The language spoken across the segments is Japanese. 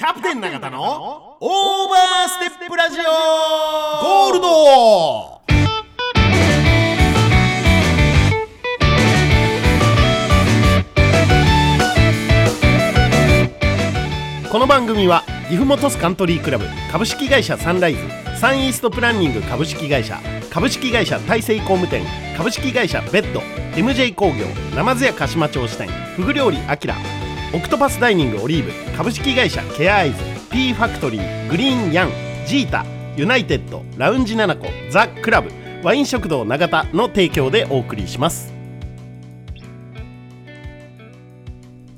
キャプテン永田のオーバーステップラジオ。ゴールド。この番組は岐阜本スカントリークラブ株式会社サンライズサンイーストプランニング株式会社株式会社大成工務店株式会社ベッド MJ 工業ナ津屋鹿島町支店フグ料理アキラオクトパスダイニングオリーブ株式会社ケアアイズ P ファクトリーグリーンヤンジータユナイテッドラウンジナナコザ・クラブワイン食堂永田の提供でお送りします。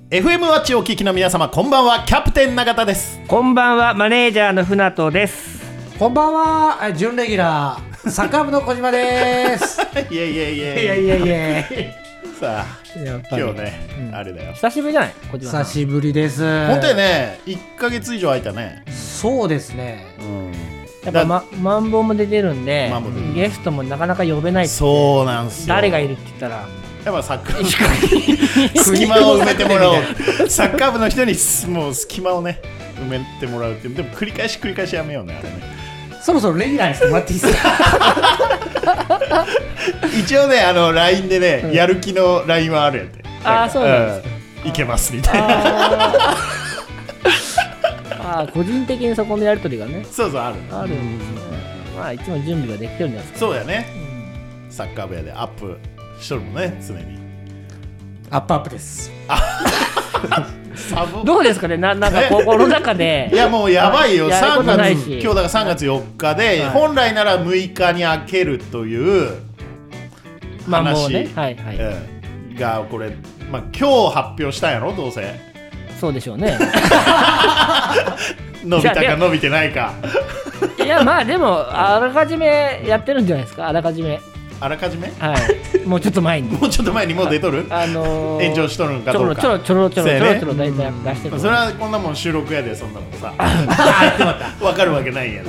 FM ワッチをお聞きの皆様こんばんはキャプテン永田です。こんばんは、マネージャーの船戸です。こんばんは、え準レギュラー、サッカー部の小島です。いやいやいやいやいやいや、さあやっぱり。今日ね、あれだよ。久しぶりじゃない？小島さん。久しぶりです。本当にね1か月以上空いたね。そうですね。うん。やっぱ、ま、マンボウも出てるんでマンボウゲストもなかなか呼べないそうなんすよ。誰がいるって言ったら、やっぱサッカー 隙間を埋めてもらおう。サッカー部の人にすもう隙間をね埋めてもらうっていう。でも繰り返し繰り返しやめようねあれね。そろそろレギュラーにしてもらっていいですか？一応ねあの LINE でね、やる気の LINE はあるやって。あーそうなんですいけますみたいな。あ 個人的にそこのやりとりがね。そうそうあるあるんですね。まあいつも準備ができてるんじゃないですか。そうやね、サッカー部屋でアップしとるもんね常に。アップアップです。どうですかね？ななんかこうこの中で。いやもうやばいよ、3やることない月し。今日だから3月4日で、はい。本来なら6日に開けるというまあもう話、ね。はいはい、うん。がこれ、まあ、今日発表したんやろ？どうせ。そうでしょうね。伸びたか伸びてないか。いやまあでもあらかじめやってるんじゃないですか？あらかじめあらかじめ？はい。もうちょっと前に。もうちょっと前にもう出とる？あのー、炎上しとるんかちょろどうかちょろちょろちょろちょろちょろ大体出してる。それはこんなもん収録やでそんなもんさ。わかるわけないやん。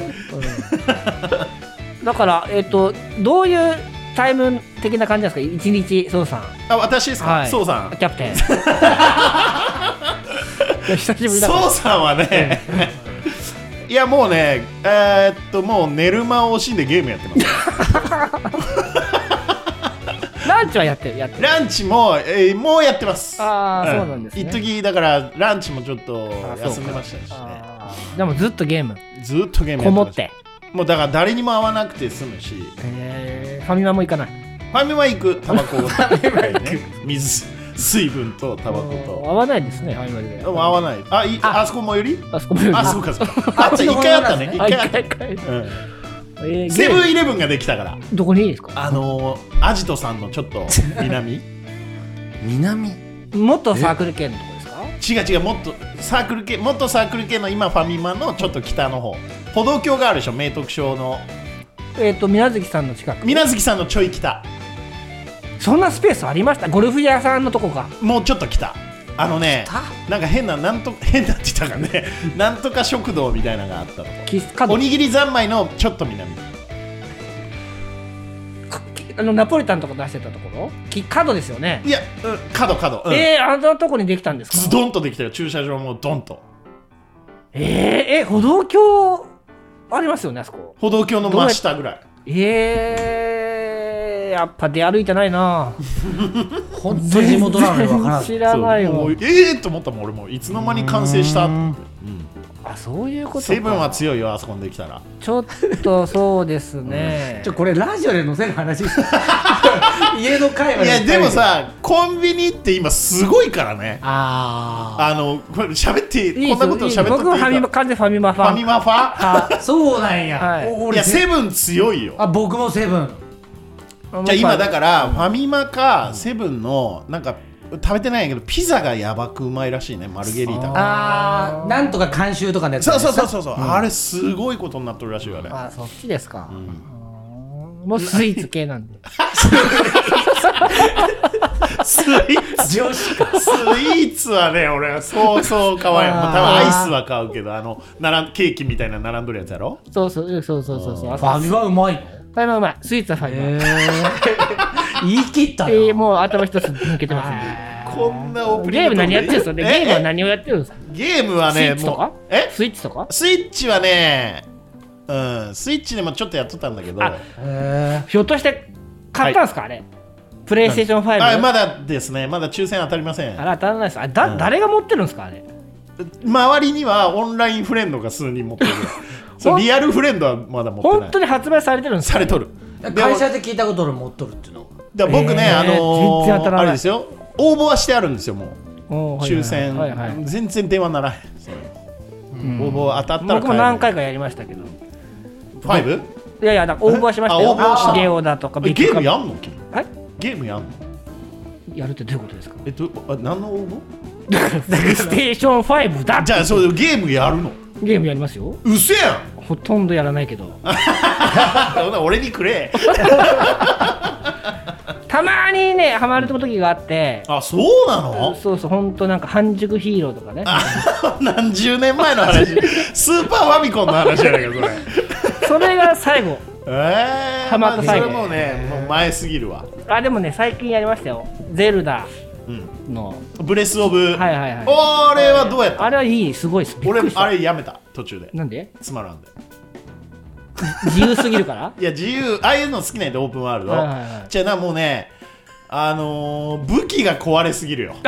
だからえっ、とどういうタイム的な感じなんですか？一日そうさん。あ私ですか、はい。そうさん。キャプテン。久しぶりだそうさんはねいやもうねえーっともう寝る間を惜しんでゲームやってますランチはやってるやってる。ランチも、えーもうやってます。あーそうなんですね。一時だからランチもちょっと休んでましたしね。でもずっとゲーム。ずっとゲームこもって。もうだから誰にも会わなくて済むし。えー。ファミマも行かない。ファミマ行くタバコ。をね 水水分とタバコと。合わないですねファミマで。でも合わない。あいあ。そこ最寄り？あそこもより。あそうかそうか。あっち一回あったね。一あ回あった。うんえーセブンゲイレブンができたから。どこにいいですか？あのー、アジトさんのちょっと 南？南？元サークル系のとこですか？違う違うもっとサークル系もっとサークル系の今ファミマのちょっと北の方。歩道橋があるでしょ？明徳町の。えっ、と水無月さんの近く。水無月さんのちょい北。そんなスペースありました？ゴルフ屋さんのとこがもうちょっと北あのねなんか変ななんと 変なって言ったかねなんとか食堂みたいなのがあったとこキス角おにぎり三昧のちょっと南。あのナポリタンとか出してたところ？き角ですよね、いや、うん、角角、うん。えー、あんなとこにできたんですか？ズドンとできたよ駐車場もドンと。えー、え歩道橋ありますよねあそこ。歩道橋の真下ぐらい。えー、やっぱ出歩いてないな。本当に地元なのにわからない。知らないええー、と思ったもん俺もいつの間に完成したって、うん。あそういうことか。セブンは強いよあそこにできたら。ちょっとそうですね。ちょこれラジオで載せる話 家の会話いやでもさコンビニって今すごいからね。ああのこれ喋っていいこんなこと喋っていい僕はファミマか完全ファミマフファン。ァミマファはあそうなんや、はい。おいやセブン強いよ。あ僕もセブンじゃあ今だからファミマかセブンのなんか食べてないんやけどピザがやばくうまいらしいねマルゲリータ。があーなんとか監修とかのやつそうそうそうそうそう、あれすごいことになっとるらしいよあれ。あそっちですか、もうスイーツ系なんで。スイーツ？女子かスイーツはね俺はそうそう買わんよもう多分アイスは買うけどあの並んケーキみたいな並んどるやつやろ？そうそうそうそうそうそう。あファミマうまいの？ファイマうまい。スイーツはファイマ、へー。言い切ったな、えー、もう頭一つ抜けてますね。こんなオープニングゲーム何やってるんですか？ゲームは何をやってるんですか？ゲームはスイねッチとか？え？スイッチとか？スイッチはねうんスイッチでもちょっとやっとったんだけど。ひょっとして買ったんですか、あれ。プレイステーション5、あまだですね。まだ抽選当たりません。あれ当たらないです。あだ、うん。誰が持ってるんですか？あれ。周りにはオンラインフレンドが数人持ってる そうリアルフレンドはまだ持ってない。本当に発売されてるんですかされとる。え会社で聞いたこと俺持っとるっていうの。だ僕ね、えーあのー全然当たらない。あれですよ。応募はしてあるんですよもう。おーはいはい抽選、はいはい。全然電話ならへん。それうん。応募当たったら僕も何回かやりましたけど。5? いやいやだから応募はしましたよ。あ応募はした。ゲオだとかえゲームややんの？君。はいゲームやんの？やるってどういうことですか？えっとあ何の応募？だからステーション5だって。じゃあそうゲームやるの？ゲームやりますよ。うせやん！ほとんどやらないけど。俺にくれ。たまにねハマる時があって。あそうなの？そうそう本当なんか半熟ヒーローとかね。何十年前の話。スーパーファミコンの話やないかそれ。それが最後。えー、ハマったまあそ最後れもうねもう前すぎるわ、あでもね最近やりましたよ。ゼルダうん、の。ブレスオブ、はいはいはい。あれはどうやった？あれはいいすごいです俺あれやめた途中で。なんで？つまらんで。自由すぎるから？いや自由ああいうの好きなんでオープンワールド、はいはいはい。じゃあなもうねあのー、武器が壊れすぎるよ。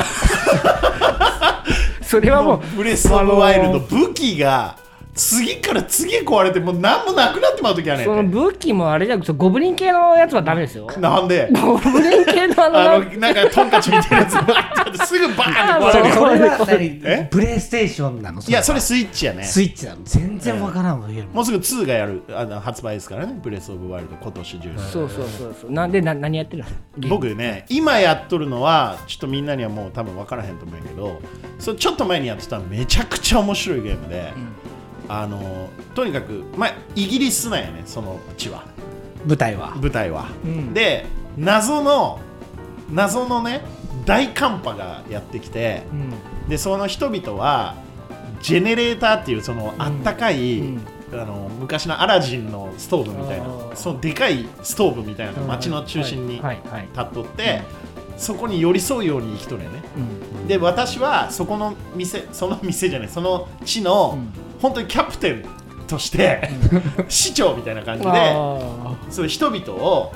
それはもう ブレス・オブ・ワイルド、あの武器が次から次へ壊れてもう何もなくなってまう時はねその武器もあれじゃなくてゴブリン系のやつはダメですよ。なんで？ゴブリン系のあのあのなんかトンカチみたいなやつ。があってすぐバーンって壊れる。よそれはプレイステーションなのいやそれスイッチやね。スイッチなの全然わからんわゲーム。もうすぐ2がやるあの発売ですからね。ブレス・オブ・ワイルド今年中に。そうそうそうそう。なんでな何やってるの？僕ね今やっとるのはちょっとみんなにはもう多分分からへんと思うんやけどそれちょっと前にやってたのめちゃくちゃ面白いゲームで、あのとにかく、まあ、イギリスなんやねその地は。舞台は。舞台は、うん。で謎の謎のね大寒波がやってきてうん。でその人々はジェネレーターっていうそのあったかい、うん。あの昔のアラジンのストーブみたいなそのでかいストーブみたいな街の中心に立っとって、そこに寄り添うように生きとるよね。うん。で私はそこの店その店じゃないその地の、うん本当にキャプテンとして、市長みたいな感じであそういう人々を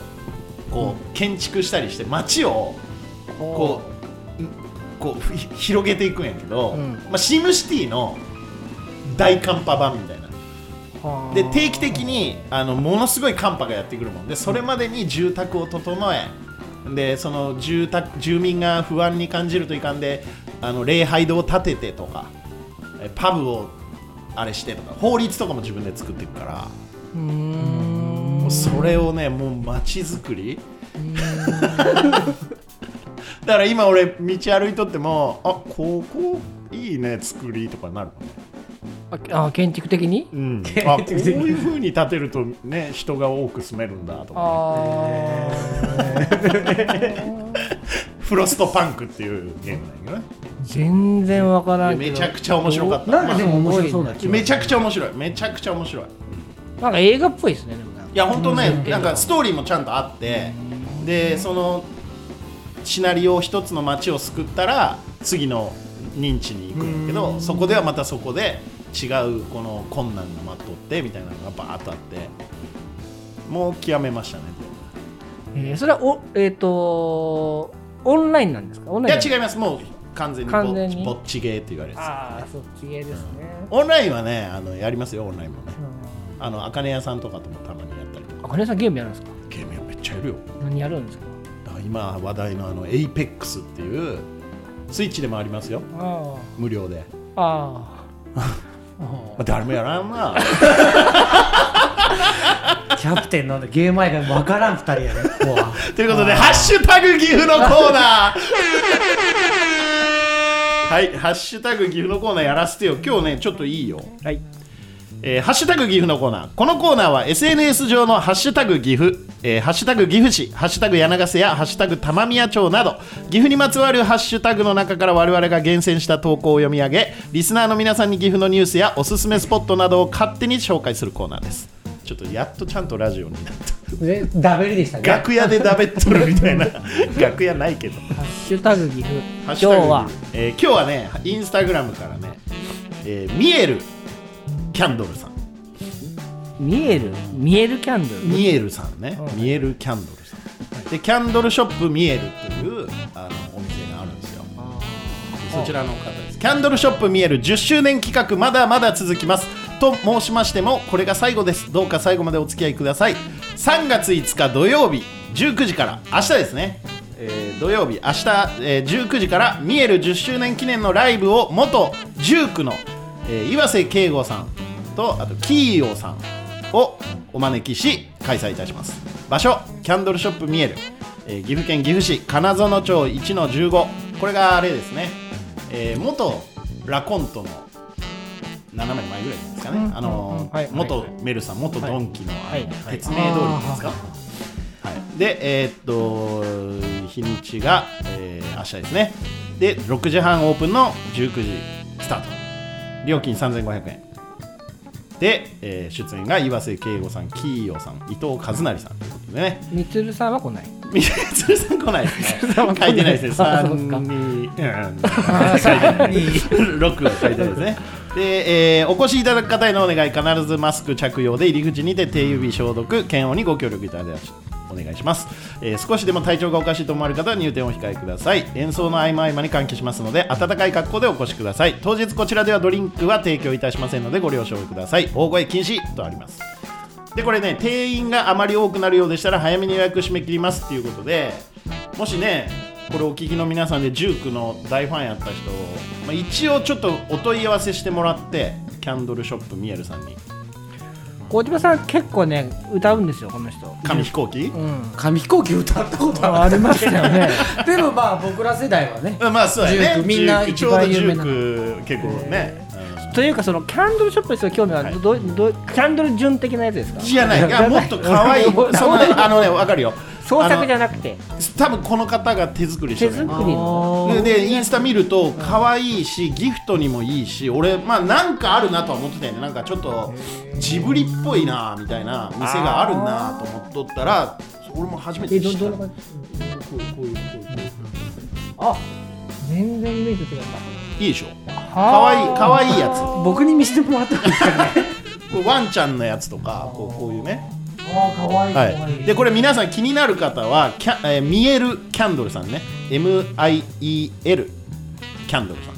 こう建築したりして街をーこう,、こうひ広げていくんやけど、うん。まあ、シムシティの大寒波版みたいな。はあ。で定期的にあのものすごい寒波がやってくるもんでそれまでに住宅を整えでその住宅住民が不安に感じるといかんであの礼拝堂を建ててとかえパブをあれしてとか法律とかも自分で作っていくからうーん。もうそれをねもう街づくり？だから今俺道歩いとってもあここいいね作りとかなるのね。ああ建築的に？うん、あこういうふうに建てるとね人が多く住めるんだとか、あ フロストパンクっていうゲームなんやけどね。全然わからんけど。めちゃくちゃ面白かった。なんかでも面白そうな気がめちゃくちゃ面白い。めちゃくちゃ面白い。なんか映画っぽいですねでもなんか。いや本当ねなんかストーリーもちゃんとあってでそのシナリオを一つの街を救ったら次の認知に行くんやけどそこではまたそこで違うこの困難が待っとってみたいなのがバーッとあってもう極めましたね。えーそれはおえっ、とオンラインなんですか？オンいやラインい。違います。もう完全にぼ完全に？ぼっちゲーって言われるやつああそっち系ですね、オンラインはねあのやりますよオンラインもね。うん。あのあかね屋さんとかともたまにやったりとか。あ金井さんゲームやるんですか？ゲームやめっちゃやるよ。何やるんですか？今話題のあの APEX っていうスイッチでもありますよ。あ無料で、ああ まあ、誰もやらんな キャプテンのゲーム愛がわからん二人やねここは。ということで「ハッシュタグ岐阜」のコーナー。はい「ハッシュタグ岐阜」のコーナーやらせてよ。今日ねちょっといいよ。あはい。えーハッシュタグ岐阜のコーナー。このコーナーは SNS 上のハッシュタグ岐阜、えーハッシュタグ岐阜市、ハッシュタグ柳ヶ瀬やハッシュタグ玉宮町など、岐阜にまつわるハッシュタグの中から我々が厳選した投稿を読み上げ、リスナーの皆さんに岐阜のニュースやおすすめスポットなどを勝手に紹介するコーナーです。ちょっとやっとちゃんとラジオになった。でダベリでしたね。楽屋でだべっとるみたいな。楽屋ないけど。ハッシュタグ岐阜。今日は。えー今日はねインスタグラムからね、えーミエルキャンドルさん。見える？見えるキャンドル？ミエルさんね、うん。ミエルキャンドルさん。でキャンドルショップミエルというあのお店があるんですよ。そちらの方です。キャンドルショップミエル10周年企画まだまだ続きますと申しましてもこれが最後です。どうか最後までお付き合いください。3月5日土曜日19時から明日ですね、えー土曜日明日、えー19時からミエル10周年記念のライブを元ジュークの、えー岩瀬圭吾さんとあとキーヨーさんをお招きし開催いたします。場所キャンドルショップミエル、えー岐阜県岐阜市金園町1の15これがあれですね、えー元ラコントの斜め前ぐらいですかね、うん。あの元メルさん元ドンキの、はい。あの鉄明通りですか、はい、でえーっと日にちが、えー明日ですね。で6時半オープンの19時スタート。料金3500円。で、えー出演が岩瀬圭吾さんキーヨーさん伊藤和成さん。ということでね。みつるさんは来ない。みつるさん来ない。ですね書いてないですね。あそう3か。にうん。書いてない。6は書いてないですねで、えーお越しいただく方へのお願い必ずマスク着用で入り口にて手指消毒検温にご協力いただきお願いします、えー少しでも体調がおかしいと思われる方は入店を控えください演奏の合間合間に換気しますので温かい格好でお越しください。当日こちらではドリンクは提供いたしませんのでご了承ください。大声禁止とあります。でこれね定員があまり多くなるようでしたら早めに予約締め切りますっていうことでもしねこれお聞きの皆さんでジュークの大ファンやった人、まあ、一応ちょっとお問い合わせしてもらってキャンドルショップミエルさんに。小島さん結構ね歌うんですよこの人。紙飛行機、うん。紙飛行機歌ったことあありましたよね。る でもまあ僕ら世代はねうんまあそうやね。ジュークみんな一ジュークちょうどジュ番有名なーク結構ね、というかそのキャンドルショップですよ興味は、はい。どどキャンドル順的なやつですか？うんじゃない。いやもっと可愛い。そのあのねわかるよ。創作じゃゃなくて。多分この方が手作りしてる。手作りの。ででインスタ見ると可愛いしギフトにもいいし俺まあなんかあるなとは思ってたよね。なんかちょっとジブリっぽいなみたいな店があるなと思っとったら俺も初めてえ知った。こういうこういうこういう。あ全然イメージと違った。いいでしょ。か可愛い可愛いやつ。僕に見せてもらったんですけどね ワンちゃんのやつとかこうこういうね。ああかわいいい。いでこれ皆さん気になる方はキャ、えー見えるキャンドルさんね。MIEL キャンドルさん。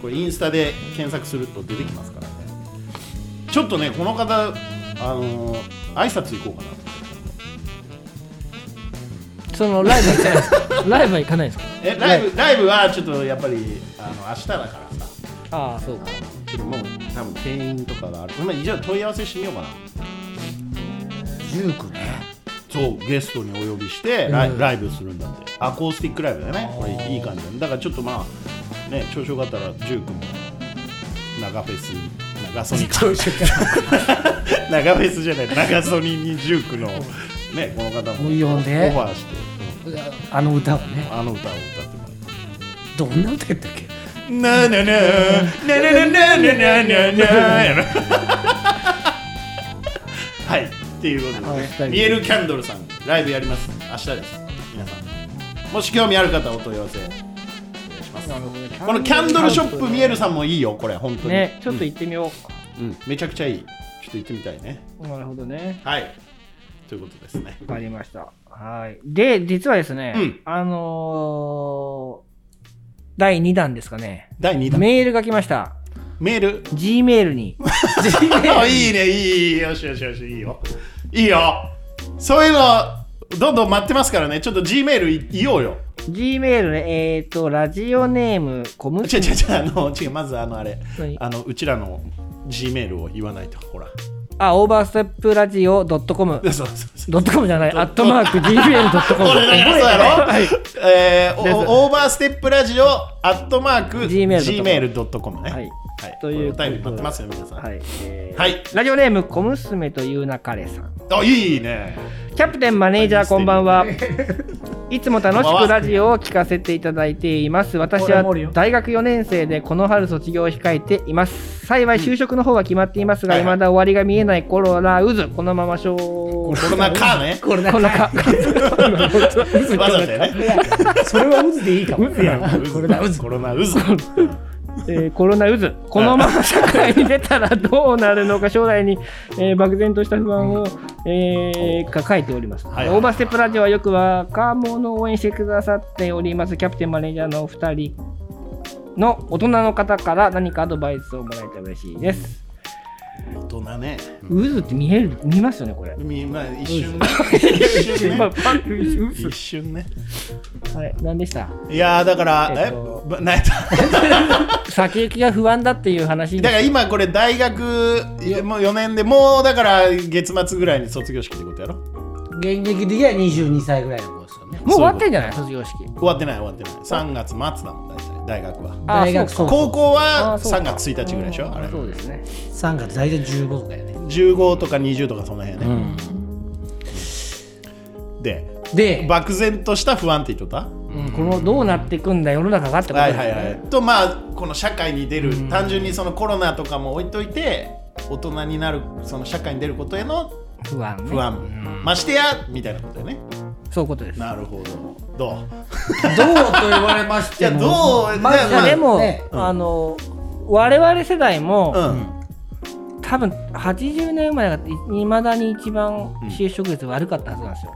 これインスタで検索すると出てきますからね。ちょっとねこの方あのー挨拶行こうかなそのライブは行かないですかライブは行かないですか？えライブライブはちょっとやっぱりあの明日だからさああそうか。ちょっともう多分店員とかがある。まあ一応問い合わせしてみようかな。ジュークね。そうゲストにお呼びしてライ,、ライブするんだって。アコースティックライブだね。これいい感じだね。だからちょっとまあね調子よかったらジュークも長フェス長ソニか長フェスじゃない長ソニにジュークのねこの方もオファーして、うんあの歌をね。あの歌を歌ってもらって。どんな歌やったっけ？ななな。なななななななな。やろ。はい。っていうことでね。ミエルキャンドルさんライブやります。明日です。皆さん。もし興味ある方はお問い合わせ。お願いします。このキャンドルショップミエルさんもいいよこれ本当に。ねちょっと行ってみようん、うん。めちゃくちゃいい。ちょっと行ってみたいね。う、なるほどね。はい。ということですね。わかりました。はい。で実はですね、うん。あのー第2弾ですかね。第2弾。メールが来ました。メール？G メールに。あいいねいいいいよしよしよしいいよ。いいよ。そういうのどんどん待ってますからね。ちょっと G メールい言おうよ。G メールねえっ、ー、とラジオネームコム。違う違う違うあの違うまずあのあれ。何？あのうちらの G メールを言わないとほらあオーバーステップラジオ .com そうそうそう。ドットコムじゃない、アットマーク Gmail.com。俺なんかそうやろ、はい。えーオーバーステップラジオアットマーク Gmail.com ね。はいはい。というお便り待ってますよ皆さん。はい。えーはい。ラジオネーム、小娘というなかれさん。あいいね。キャプテンマネージャーこんばんは。いつも楽しくラジオを聞かせていただいています。私は大学4年生でこの春卒業を控えています。幸い就職の方は決まっていますが、はいはい。未だ終わりが見えないコロナ渦、このまましょう。コロナ禍ね。これだこんなか。わざとやね。それは渦でいいかも。渦やんコロナ渦コロナ渦えーコロナ渦、このまま社会に出たらどうなるのか、将来に、えー漠然とした不安を、えー抱えております。はいはいオーバーステップラジオはよく若者を応援してくださっております、キャプテンマネージャーのお二人の大人の方から何かアドバイスをもらえたら嬉しいです。大人ね。渦って見える見ますよね、これ。みまあ一瞬ね。一瞬ね。一瞬ね。はい、何でした？いやーだからええっと。ば何やった先行きが不安だっていう話だから今これ大学もう4年でもうだから月末ぐらいに卒業式ってことやろ？現役的には22歳ぐらいの。もう終わってんじゃない？卒業式。終わってない終わってない。3月末だもん大体。大学は。あ大学そうか。高校あはそうか。3月1日ぐらいでしょ？あれ。そうですね。3月大体15とかやね。15とか20とかその辺ね、でで、漠然とした不安って言っとった？うん、このどうなっていくんだ世の中がってことはですね。いはいはい。とまあこの社会に出る単純にそのコロナとかも置いといて大人になるその社会に出ることへの不安、ね、不安、ましてやみたいなことよねそういうことです。なるほど。どう？どうと言われましても。いやどう？まずいやいやでも、ね。あの我々世代も、うん。多分80年生まれがいまだに一番就職率悪かったはずなんですよ、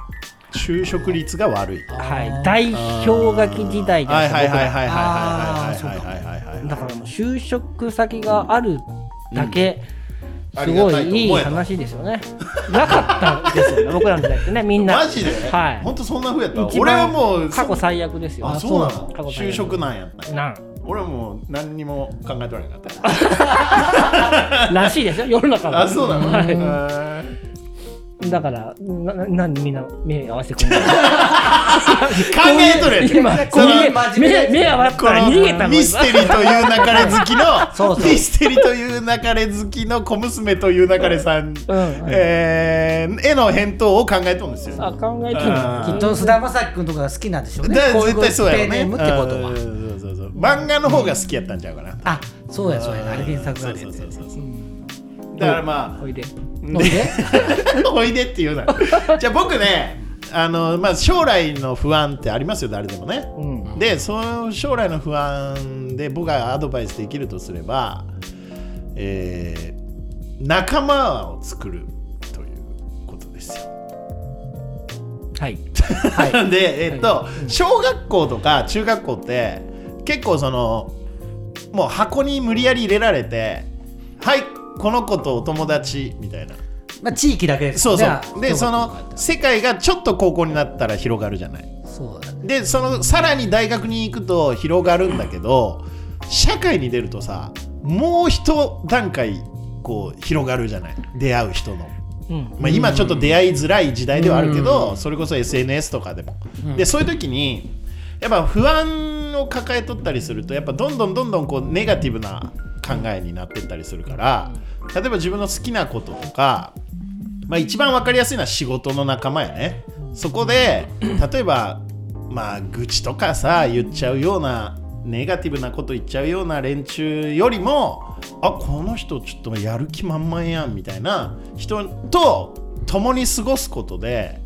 就職率が悪い。はい。大氷河期時代ですかはいはいはいはいはいはいはいはいはいはいだからもう就職先があるだけ、りがごいいい話ですよね。なかったですよね、僕らの時代ってね、みんな。マジで？はい。本当そんなふうやった？俺はもう過去最悪ですよ。あそうなの？就職なんやったなん俺はもう何にも考えとらなかったらしいですよ、世の中は。あそうなのはいだから、なななんでみんな目合わせてくれない考えとる今、こう目目目合わせこたら逃げたの？のミステリーという流れ好きの そうそう。ミステリーという流れ好きの小娘という流れさん、うん。えーへの返答を考えとるんですよ。あ、考えてるきっと菅田将暉君とかが好きなんでしょうね。絶対そうやろね。ペンネームってことは。うん。そうそうそう漫画の方が好きやったんちゃうかな。あ、そうやそうや。あれ原作があるやつだからまあおいで。おいで おいでって言うな。じゃあ僕ね、あのまあ将来の不安ってありますよ誰でもね。うん。でその将来の不安で僕がアドバイスできるとすれば、えー仲間を作るということですよ。はい。で、えっと、小学校とか中学校って結構そのもう箱に無理やり入れられてはいこの子とお友達みたいな。まあ地域だけですそうねそう。でその世界がちょっと高校になったら広がるじゃない。そうだね。でそのさらに大学に行くと広がるんだけど社会に出るとさもう一段階こう広がるじゃない。出会う人の。うん。まあ、今ちょっと出会いづらい時代ではあるけど、それこそ SNS とかでも、でそういう時にやっぱ不安を抱えとったりするとやっぱどんどんどんどんこうネガティブな考えになってったりするから例えば自分の好きなこととか、まあ、一番分かりやすいのは仕事の仲間やねそこで例えばまあ愚痴とかさ言っちゃうようなネガティブなこと言っちゃうような連中よりもあこの人ちょっとやる気満々やんみたいな人と共に過ごすことで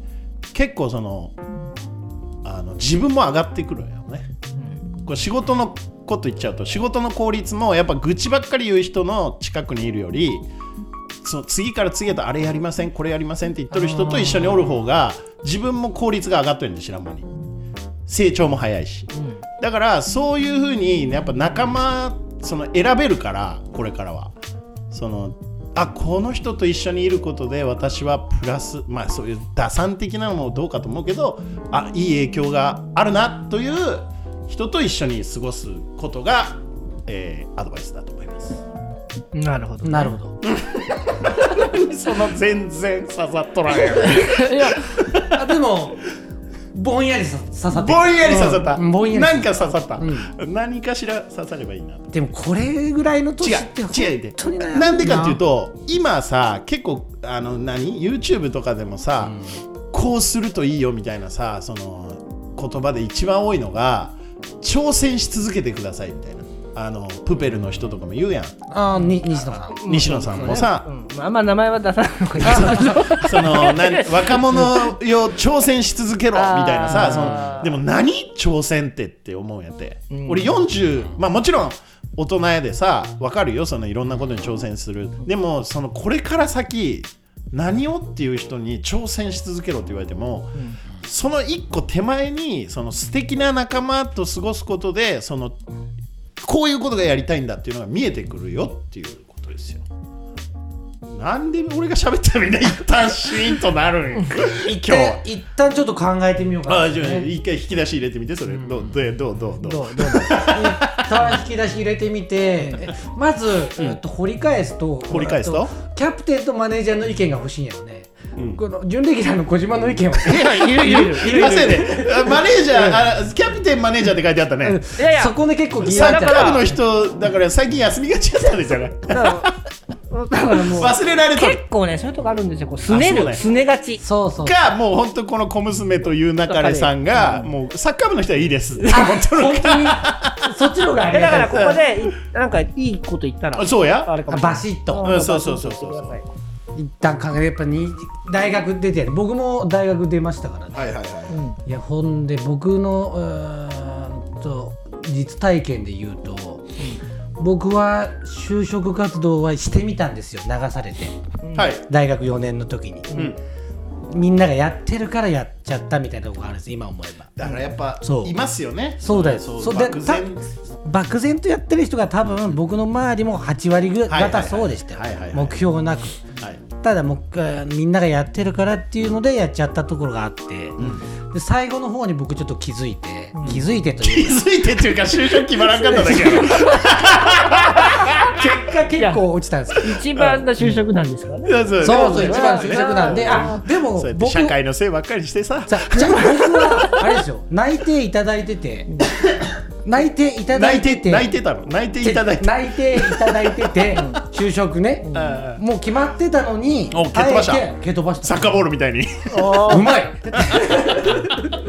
結構そのあの自分も上がってくるよね。これ仕事のこと言っちゃうと仕事の効率もやっぱ愚痴ばっかり言う人の近くにいるよりその次から次へとあれやりませんこれやりませんって言っとる人と一緒におる方が自分も効率が上がっとるんで知らん間に。成長も早いし。だからそういうふうにやっぱ仲間その選べるからこれからは。そのあこの人と一緒にいることで私はプラスまあそういう打算的なのもどうかと思うけどあいい影響があるなという人と一緒に過ごすことが、えーアドバイスだと思います。なるほど。なるほど。その全然刺さっとらんやん。いや、あでも、ぼんやりさ刺さってるぼんやり刺さった。うんぼんやりなんか刺さった、う何かしら刺さればいいなと。でもこれぐらいの年違って本う違うで当になんでかっていうと今さ結構あの何？YouTube とかでもさ、こうするといいよみたいなさその言葉で一番多いのが挑戦し続けてくださいみたいな。あのプペルの人とかも言うやん。あーに西野さん。西野さんもさ、うんまああんま名前は出さない。の かそのなん若者よ挑戦し続けろみたいなさそのでも何挑戦ってって思うんやって、うん。俺40まあもちろん大人やでさ分かるよ。そのいろんなことに挑戦する。でもそのこれから先何をっていう人に挑戦し続けろって言われても、その一個手前にその素敵な仲間と過ごすことでそのこういうことがやりたいんだっていうのが見えてくるよっていうことですよ。なんで俺が喋ったらみんな一旦シーンとなるん？一今日旦一旦ちょっと考えてみようかな。あじゃあ一回引き出し入れてみてそれ、どうどうどうどうどう？どうどう一旦引き出し入れてみて。えまず、えっと、掘り返すと掘り返すと？キャプテンとマネージャーの意見が欲しいんやろね、うんこの準レギュラーの小島の意見は。いるいる。いるいりませんね。あマネージャーあキャプテンマネージャーって書いてあったね。いやいや。そこで結構疑サッカー部の人だから最近休みがちだったんですよねだからだからもう忘れられとる結構ねそういうとこあるんですよ。こうすねるすねがち。そうそう。かもう本当この小娘という中れさんが、もうサッカー部の人はいいです。本当にそっちの方がだからここでいなんかいいこと言ったら。あそうや。バシッと。うんそうそうそうそう一旦考えやっぱに大学出て僕も大学出ましたからね。はいはいはい。いやほんで僕のうーんと実体験で言うと、僕は就職活動はしてみたんですよ。流されて。はい、大学4年の時に、うん、みんながやってるからやっちゃったみたいなとこあるんです。今思えば。だからやっぱそう。いますよね。そうだよ。そう。漠然。漠然とやってる人が多分僕の周りも8割ぐはい方そうでしたよ。はいはいはい。目標なく。はいただもうあーみんながやってるからっていうのでやっちゃったところがあって、で最後の方に僕ちょっと気づいて、気づいてと気いうか。づいてっていうか就職決まらんかっただけ 結果結構落ちたんですよ。一番の就職なんですからね。そうそうそうそう一番就職なんで。あでもそうやって僕社会のせいばっかりしてさ。さじゃあ僕はあれですよ。内定いただいてて。内定いただ泣いいて。てて泣いてたの。泣いていただいて。内定いただいてて就職ね。ああもう決まってたのにお蹴っ飛ばした。あえて蹴飛ばした。サッカーボールみたいに。うまい。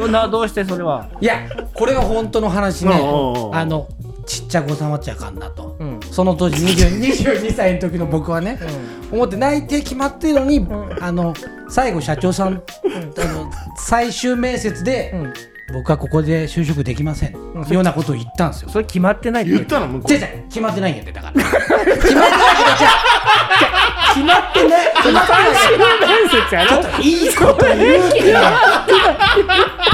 などうしてそれは？いやこれが本当の話ね。おうおうおうあのちっちゃく収まっちゃあかんなと、うん。その当時20 22歳の時の僕はね、思って内定決まってるのに、あの最後社長さん、あの最終面接で、うん僕はここで就職できません、ん。ようなことを言ったんですよ。それ決まってないって言ったの向こう決まってないんやってだから。決まってないけどじゃあ決まってない決まってない。面接やろいいこと言うな。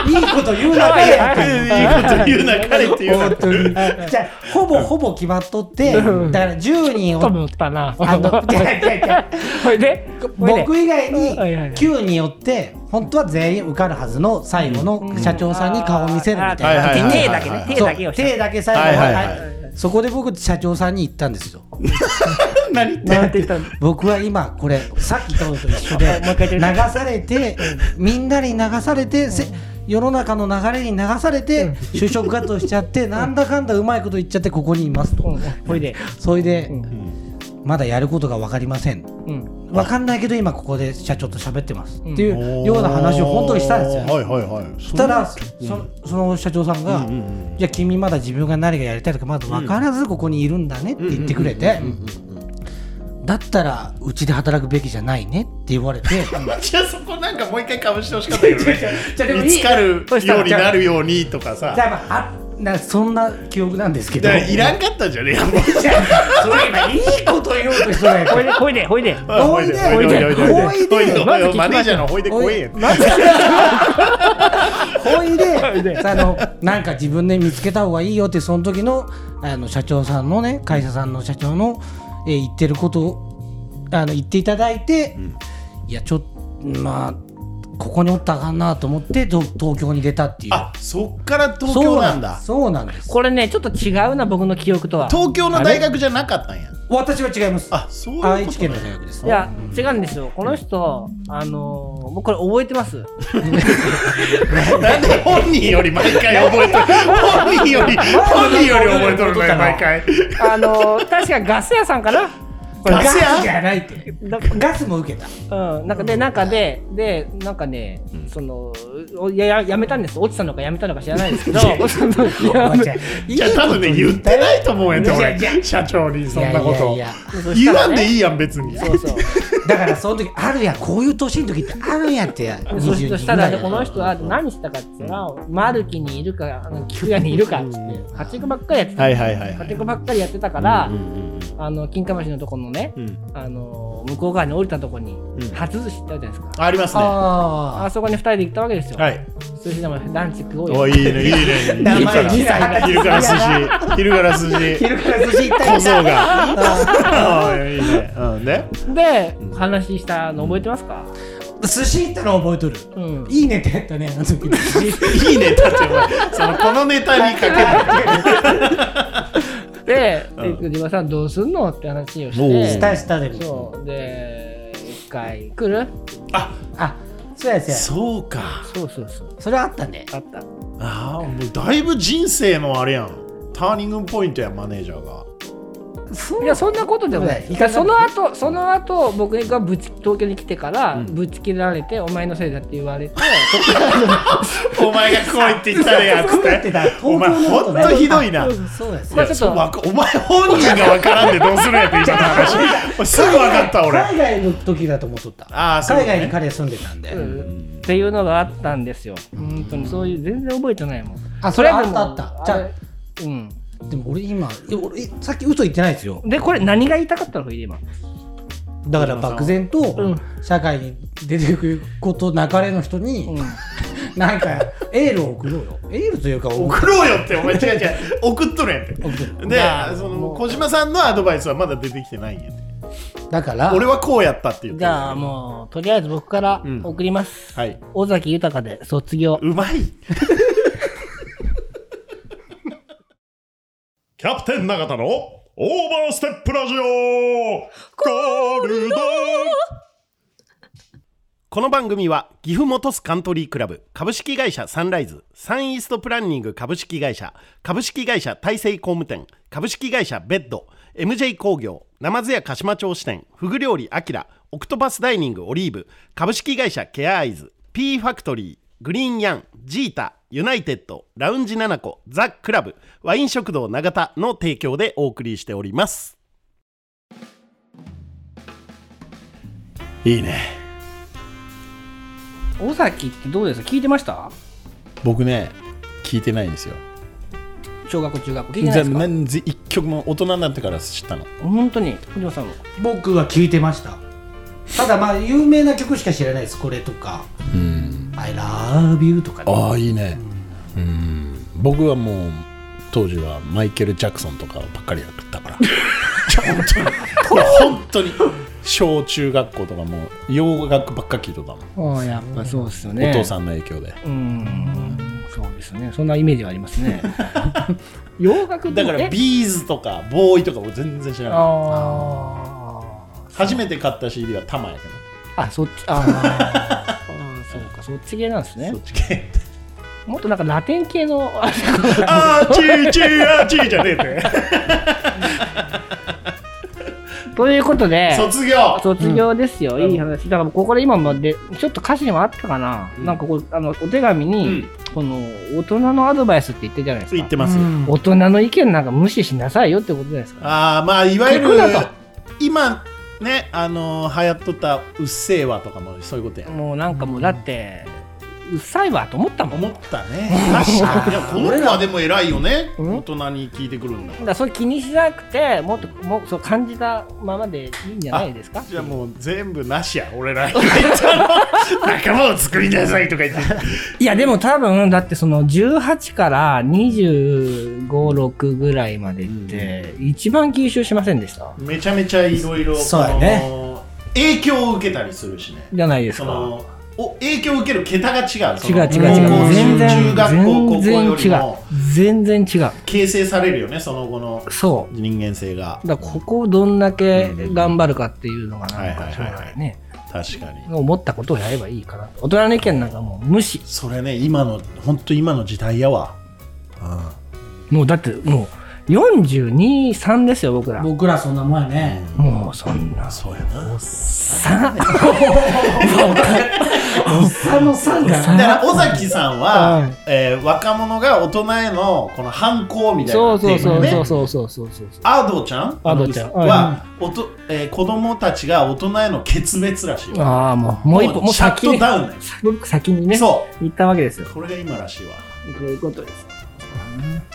いいこと言うな。いいこと言うな。彼っていう本当にじゃあほぼほぼ決まっとってだから10人とを思ったな。あの違う違う違うこれでこれで。僕以外にはいはいはい9人よって本当は全員受かるはずの最後の社長さんに顔を見せるみたいな手だけね。手だけ手だけ最後ははいはいはいはいそこで僕社長さんに言ったんですよ。何言ってたの？僕は今これさっきと一緒でもう一回流言ってされてみんなに流されてせ世の中の流れに流されて就職活動しちゃってなんだかんだうまいこと言っちゃってここにいますと。うん。これで。それでうん。まだやることが分かりません。うん分かんないけど今ここで社長と喋ってます。うん。っていうような話を本当にしたんですよ。はいはいはい。そしたらそその社長さんがうんうんうん「じゃあ君まだ自分が何がやりたいとかまだ分からずここにいるんだね」って言ってくれてだったらうちで働くべきじゃないねって言われて じゃあそこなんかもう一回かぶしてほしかったけどね。じゃあでもいい。見つかるようになるようにとかさ。じゃあまああなそんな記憶なんですけど。いらんかったんじゃねえ。やもうじゃあそれ今いいこと言おうとしとないほいでほいで。ほいでおいでおいで。おいでおいでおいで。おいで。マネージャーのほいでほいほいで。で。あのなんか自分で見つけた方がいいよってその時のあの社長さんのね会社さんの社長の、えー言ってることをあの言っていただいて、いやちょっとまあここにおったらあかんなと思ってと東京に出たっていう。あそっから東京なんだ。そうなんです。これねちょっと違うな僕の記憶とは。東京の大学じゃなかったんや。私は違います。あそういうこと愛知県の大学ですいや違うんですよ。この人あのー僕これ覚えてます。なんで本人より毎回覚えとる？本人より本人より覚えとるね毎回。あのー確かガス屋さんかな？これガスじゃないって。だガスも受けた。うん、なんかで、なん。かで、で、なんかね、その、おやややめたんです。落ちたのかやめたのか知らないですけど、いや多分ね言ってないと思うやんっ俺。社長にそんなこと。言わんでいいやん別に。そうそう。だからその時あるやんこういう年の時ってあるんやってや。そ22そしたら、この人は何してたかって言ったら、マルキにいるか、あの菊屋にいるかっつって、家畜ばっかりやってた。はいはいはい家畜ばっかりやってたから、うんうんあの、金華橋のところのね、あの、向こう側に降りたところに、ん。初寿司ってあるじゃないですか。ありますね。ああそこに二人で行ったわけですよ。はい。寿司でもランチ食おうよ。おいいねいいね。昼から昼から寿司。昼から寿司。昼から寿司行った小僧が。おいいいね。うんでで、話したの覚えてますか？寿司行ったの覚えとる。うん。いいねってやったねあの時。いいネタってお前そのこのネタにかけないで、うん。で、自分さんどうすんのって話をしおうて、下下でも。そう。で、一回来る？あ。あそうやそうや。そうか。そうそうそう。それあったね。あった。ああもうだいぶ人生のあれやん。ターニングポイントやマネージャーがいやそんなことでもない。その後その後僕がぶち東京に来てから、うん。ぶち切られてお前のせいだって言われて、お前がこう言って言ったねやつってたお前ほんとひどいな。そうやそうやまあちょっとお前本人が分からんでどうするんやって言い方話。俺すぐ分かった俺。海外の時だと思っとった。ああそう海ね外に彼住んでたんで。うん。っていうのがあったんですよ。本当に。そういう全然覚えてないもん。あそれあったあった。じゃうん。でも俺今え俺えさっき嘘言ってないですよ。でこれ何が言いたかったの今。だから漠然とうん。社会に出てくること流れの人にうん。なんかエールを送ろうよ。エールというか 送ろうよってお前違う違う。送っとるやんって。でまあその小島さんのアドバイスはまだ出てきてないんやってだから俺はこうやったって言ってるじゃあもうとりあえず僕からうん。送ります。はい。尾崎豊で卒業。うまいキャプテン永田のオーバーステップラジオ。ゴールド。この番組は岐阜本巣カントリークラブ株式会社サンライズサンイーストプランニング株式会社株式会社大成工務店株式会社ベッド MJ 工業ナマズ屋鹿島町支店フグ料理アキラオクトパスダイニングオリーブ株式会社ケアアイズ P ファクトリーグリーンヤンジータユナイテッドラウンジナナコザ・クラブワイン食堂永田の提供でお送りしております。いいね。尾崎ってどうですか？聞いてました？僕ね聞いてないんですよ。小学校中学校聞いてないですか？全然一曲も大人になってから知ったの？本当に小島さんも。僕は聞いてました。ただまあ有名な曲しか知らないですこれとか。うん「I love you」とかね。ああいいね。うん。僕はもう当時はマイケル・ジャクソンとかばっかりやったから。本当に。これ本当に。小中学校とかもう洋楽ばっか聞いとったもん、ああやっぱそうですよね。お父さんの影響で。うーん。そうですね。そんなイメージはありますね。洋楽でだからビーズとかボーイとかも全然知らないあ初めて買った CD はタマやけど。ーあそっちあーあーそっち系なんですね。そっち系。もっとなんかラテン系のあちーちーあーちーじゃねえって。ということで卒業。卒業ですよ、いい話。だからここで今までちょっと歌詞にもあったかな、うん。なんかこうあのお手紙に、うん。この大人のアドバイスって言ってるじゃないですか。言ってます、うん。大人の意見なんか無視しなさいよってことじゃないですか。ああまあいわゆる今ねあのー流行っとった「うっせぇわ」とかもそういうことやもうなんかもうだってうっさいわと思ったもん。思ったね。確かに。いやこの子はでも偉いよね。うん。大人に聞いてくるんだだからそれ気にしなくてもっともうそう感じたままでいいんじゃないですか？じゃあもう全部なしや。俺ら仲間を作りなさいとか言っていやでも多分だってその18から256ぐらいまでって一番吸収しませんでした？めちゃめちゃいろいろそうやね。影響を受けたりするしね。じゃないですかお影響を受ける桁が違う。そ違うの違う違う。全然中学校高校全より然違うも全然違う。形成されるよねその後のそう。人間性が。だからここをどんだけ頑張るかっていうのがなんかね。確かに。思ったことをやればいいかなと大人の意見なんかもう無視。それね今の本当今の時代やわ。もうだってもう42、3ですよ、僕ら。僕らそんなもんやね。もうそんな。そうやな。さあ。のさんがだから尾崎さんは、はいえー若者が大人へのこの反抗みたいな。そうそうそうねそうそうそうそうそう。アドちゃんアドちゃん。は、おとえー子供たちが大人への決別らしいよああ、もう、もう一歩、もうシャットダウンね僕先にね、そ行ったわけですよ。う。これが今らしいわ。こういうことです。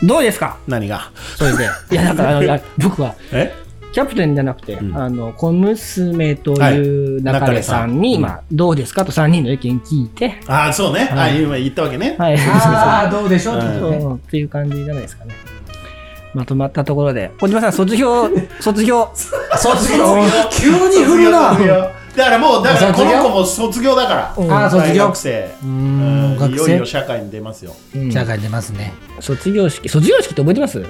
どうですか？何が？それで。いや、だから、あの僕は、え？キャプテンじゃなくて、うん。あの、小娘というはい中根さんに、中根さん。まあ、どうですか？と3人の意見聞いて、ああそうね、はい、今言ったわけね、はい。ああ、どうでしょう？ってことね。うん。っていう感じじゃないですかね。まとまったところで、小島さん、卒業、卒業。卒業？急に振るな。卒業だからもうだからこ卒業？の子も卒業だから、うん。あー卒業？大学生。ううんいよいよ生社会に出ますよ。うん。社会出ますね。卒業式、卒業式って覚えてます？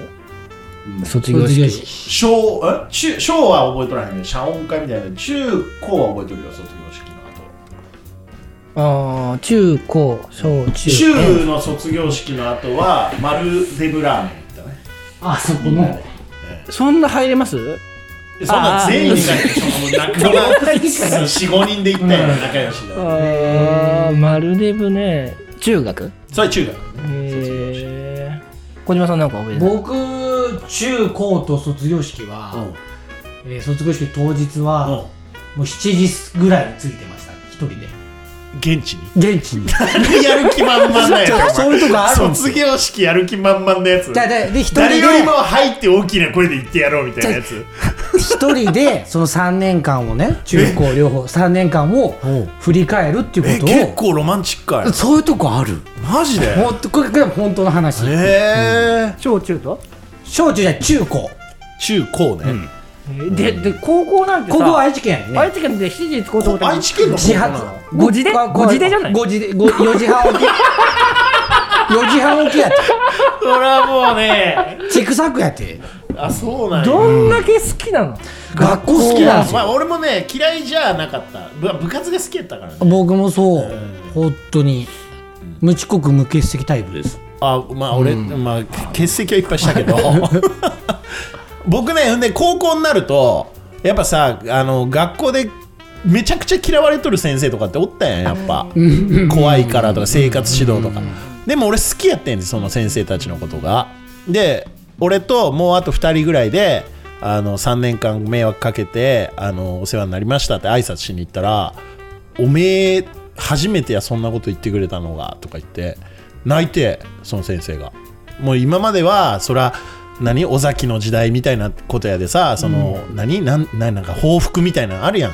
卒業式。卒業式。小え？中小は覚えとらへんけど謝恩会みたいな。中高は覚えとるよ卒業式の後。ああ、中高、小中。中の卒業式の後はマルデブラーメン行ったね。あそこの？そんな入れます？そんな全員が仲間45人で行ったよ仲良しでああ、まるでぶね、中学？それ中学。ね。小島さんなんか覚えてない？僕、中高と卒業式は、えー卒業式当日は、もう7時ぐらいに着いてました、一人で。現地に？現地に。やる気満々なやつ。そういうとこある卒業式やる気満々なやつ。で一人で、誰よりも入って大きな声で言ってやろうみたいなやつ一人で、その3年間をね、中高両方、3年間を振り返るっていえうことを、結構ロマンチックかい。そういうとこある。マジで？ほんとこれこれ本当の話。え小中と？小中じゃ中高。中高ね。で、で、高校なんてさ、ここは愛知県やね。愛知県で7時に着こうと思ったら愛知県の始発高校なの？5時で？ここ5時でじゃない？5時で、ご4時半起き。4時半起きやって。それはもうね。ちくさくやって。あそうなんや。どんだけ好きなの？学校好きなんですよ。まあ俺もね嫌いじゃなかった。部部活が好きやったからね。僕もそう。本当に。無遅刻無欠席タイプです。あまあ俺、まあ欠席はいっぱいしたけど。僕ねで高校になるとやっぱさあの学校でめちゃくちゃ嫌われとる先生とかっておったやんやっぱ。怖いからとか生活指導とかでも俺好きやってんですその先生たちのことが。で俺ともうあと2人ぐらいであの3年間迷惑かけてあのお世話になりましたって挨拶しに行ったらおめえ初めてやそんなこと言ってくれたのがとか言って泣いてその先生が。もう今まではそら何尾崎の時代みたいなことやでさその、何なんなんなんか報復みたいなのあるやん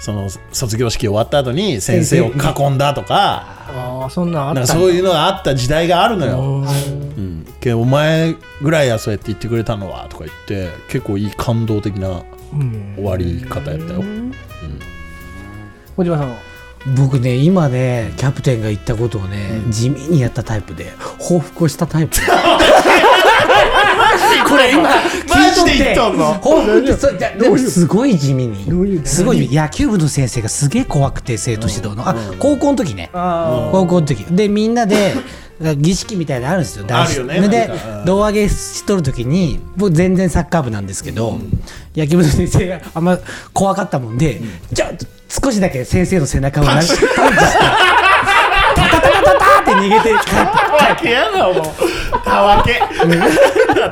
その卒業式終わった後に先生を囲んだとかああ、そんなそういうのがあった時代があるのよ、うん、けどお前ぐらいやそうやって言ってくれたのはとか言って結構いい感動的なうん。終わり方やったよ、小島さんは？僕ね、今ね、キャプテンが言ったことをね、地味にやったタイプで、報復をしたタイプ。これ今、マジで言っとんの？そでもすごい地味に。すごい野球部の先生がすげえ怖くて、生徒指導の。あ、高校の時ね。あ高校の時。でみんなで 儀式みたいなのあるんですよ。あるよねで胴上げしとる時に僕全然サッカー部なんですけど、野球部の先生があんま怖かったもんで、ちょっと少しだけ先生の背中をな パンて逃げてたわけやだもうたわけ。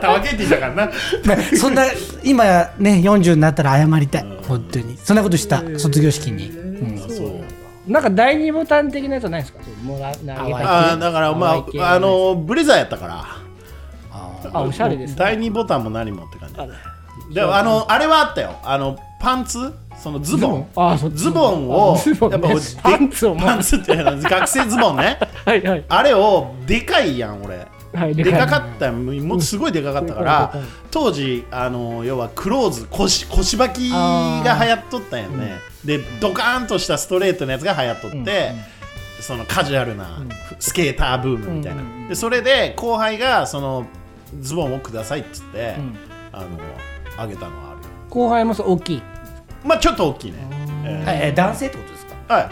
たわけって言ったからな。まあそんな今ね40になったら謝りたい。本当に。そんなことした？卒業式に、うん。そう。なんか第二ボタン的なやつはないですか？そうもら投げたあーだからまああのブレザーやったから。あおしゃれですね。第二ボタンも何もって感じ。でもあのあれはあったよ。あのパンツ？そのズボン。あーそズボンをズボンね。やっぱ俺 パンツをパンツって学生ズボンね。はいはい。あれをでかいやん俺。はいでかかったもうすごいでかかったからうん当時あの要はクローズ腰腰履きが流行っとったんやね。でドカーンとしたストレートのやつが流行っとってそのカジュアルなスケーターブームみたいな。でそれで後輩がそのズボンをくださいっつってん。あのあげたのは後輩もそう大きい。まあちょっと大きいね。えー。え男性ってことですか？はい。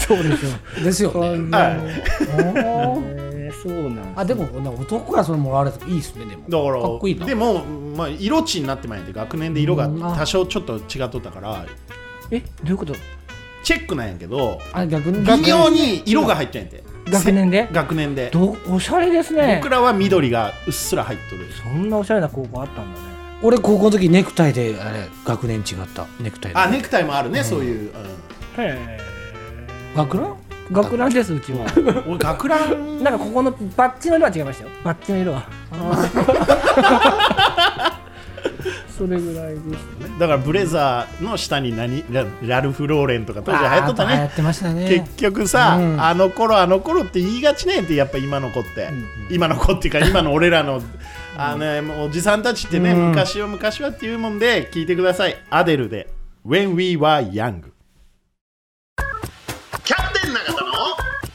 そうですよ。ですよ。ねはい。えーそうなんですあでも男からそれもらわれたらいいですねでも。だからかっこいいな。でも、まあ、色地になってまいんで学年で色が多少ちょっと違っとったから。えどういうこと？チェックなんやけどあ逆に。微妙に色が入ってんやて学年で？せ学年で。どおしゃれですね。僕らは緑がうっすら入っとる。そんなおしゃれな高校あったんだね。俺高校の時ネクタイであれ学年違った。ネクタイであネクタイもあるね、そういう、うん。へえ。学ラン？学ラン。ですうちは。俺学ラン？なんかここのバッジの色は違いましたよ。バッジの色は それぐらいでしただからブレザーの下に何？ララルフ・ローレンとか当時流行っとったね。あー流行ってましたね。結局さ、うん。あの頃あの頃って言いがちねんってやっぱ今の子って、今の子っていうか 今の俺らのあの、ね、もうおじさんたちってね、うん。昔は昔はっていうもんで聞いてください。アデルで When We Were Young キャプテン永田の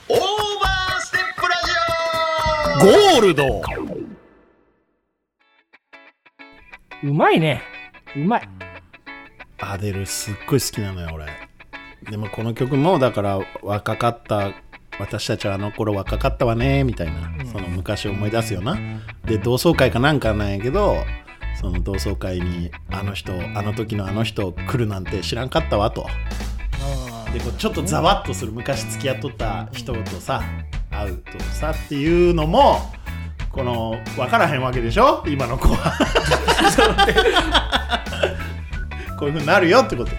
オーバーステップラジオ。ゴールドうまいね。うまい。アデルすっごい好きなのよ俺。でもこの曲もだから若かった私たちはあの頃若かったわねみたいな、その昔を思い出すよな。で同窓会かなんかなんやけどその同窓会にあの人あの時のあの人来るなんて知らんかったわと。でこうちょっとざわっとする昔付き合っとった人とさ会うとさっていうのもこの分からへんわけでしょ？今の子は。こういうふうになるよってこと。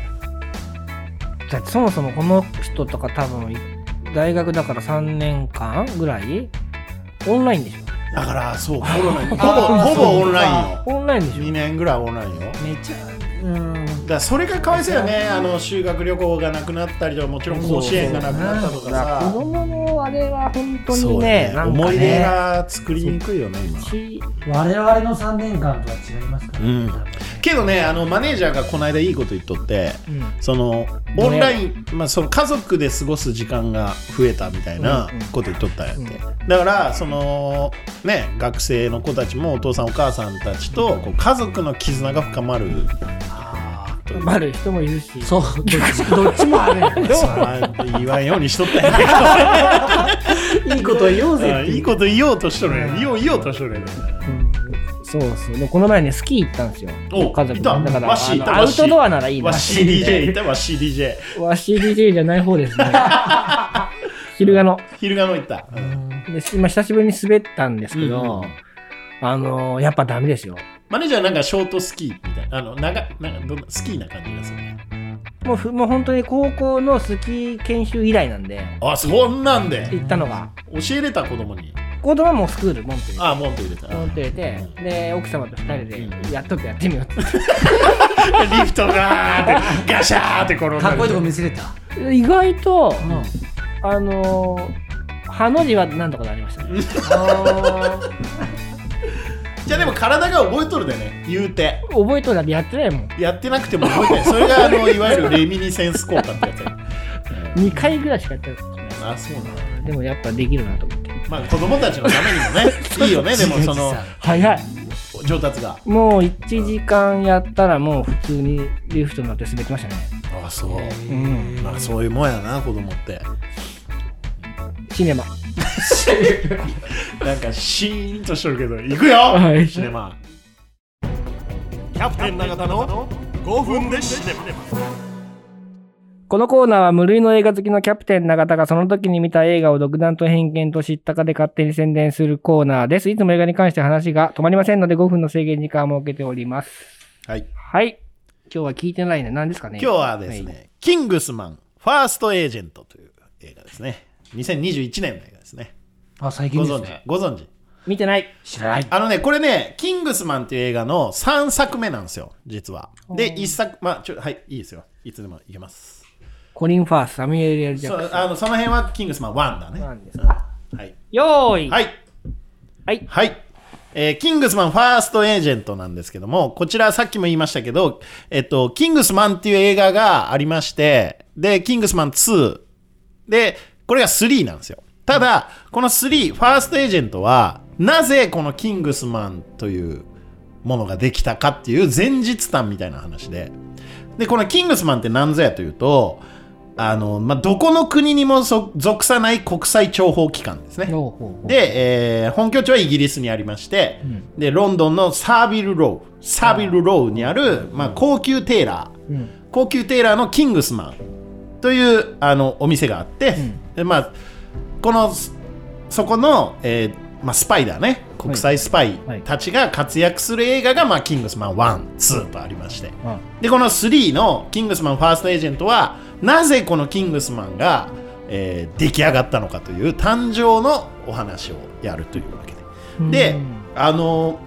だってそもそもこの人とか多分大学だから3年間ぐらいオンラインでしだからそうコロナに ほぼほぼオンラインよ。ょオンラインでしょ？2年ぐらいオンラインよ。めっちゃうんだそれがかわいそうよね。あの修学旅行がなくなったりとかもちろん甲子園がなくなったとかだから子さ。供のあれは本当にね。ね思い出ねが作りにくいよね今。し我々の3年間とは違いますから、うん。けどねあのマネージャーがこの間いいこと言っとってうん。そのオンライン、まあ、その家族で過ごす時間が増えたみたいなうんうん。こと言っとったんやって、だからそのね学生の子たちもお父さんお母さんたちとこう家族の絆が深まるある人もいるし。そう。どっちどっちもあるさあ言わんよう。にしとったんやけどいいこと言おうぜいいこと言おうとしとるね。言おう言おうとしとるね。そうそう。でこの前ねスキー行ったんですよ。お家族で。いた？だからわしいた？あのアウトドアならいいな。わし DJ いた？わし DJ わし DJ じゃない方ですね。昼がの。昼がの行った、で今久しぶりに滑ったんですけど、うんうん。あのーやっぱダメですよマネージャーなんかショートスキーみたいなあの長なんかどんなスキーな感じがするねもうふもう本当に高校のスキー研修以来なんで。あそんなんで？行ったのが。教えれた子供に？子供はもうスクールモンテあモント入れた。モンテ入れてで奥様と二人でやっとくやってみようって。リフトがーってガシャーって転んだかっこいいとこ見せれた、意外とうん、あのー、ハの字は何とかなりましたね。じ ゃあでも体が覚えとるでね。言うて。覚えとるだってやってないもん。やってなくても覚えてないそれがあのいわゆるレミニセンス効果ってやつや。2回ぐらいしかやってないあそうなのでもやっぱできるなと思って。まあ子供たちのためにもね。いいよねでもその早い上達が。もう1時間やったらもう普通にリフトに乗って滑ってましたね。あそう。うん。まあそういうもんやな子供ってシネマなんかシーンとしとるけど行くよ、はいシネマキャプテン永田の5分でシネマこのコーナーは無類の映画好きのキャプテン永田がその時に見た映画を独断と偏見と知ったかで勝手に宣伝するコーナーです。いつも映画に関して話が止まりませんので5分の制限時間を設けております。はいはい。今日は聞いてないね。何ですかね？今日はですね、キングスマンファーストエージェントという映画ですね2021年の映画ですね。あ最ご存知近ですね。ご存知？見てない。知らない。あのねこれねキングスマンっていう映画の3作目なんですよ実は。で1作まあちょはいいいですよ。いつでもいけます。コリン・ファース、サミュエル・エル・ジャそクソうあのその辺はキングスマン1だね。ンですか？うん。はい。よーい。はい。はい。はい。えーキングスマンファーストエージェントなんですけども、こちらさっきも言いましたけど、えっと、キングスマンっていう映画がありまして、で、キングスマン2。で、これが3なんですよ。ただ、この3、ファーストエージェントは、なぜこのキングスマンというものができたかっていう前日談みたいな話で、で、このキングスマンって何ぞやというと、あの、まあ、どこの国にもそ属さない国際諜報機関ですね。ほうほうで、えー本拠地はイギリスにありまして、でロンドンのサービルローサービルローにある、まあ、高級テーラー、うん。高級テーラーのキングスマンというあのお店があって、でまあ、このそこの、えーまあ、スパイだね。国際スパイたちが活躍する映画が、まあ、キングスマン1、2とありまして、でこの3のキングスマンファーストエージェントはなぜこのキングスマンが、えー出来上がったのかという誕生のお話をやるというわけで。で、あの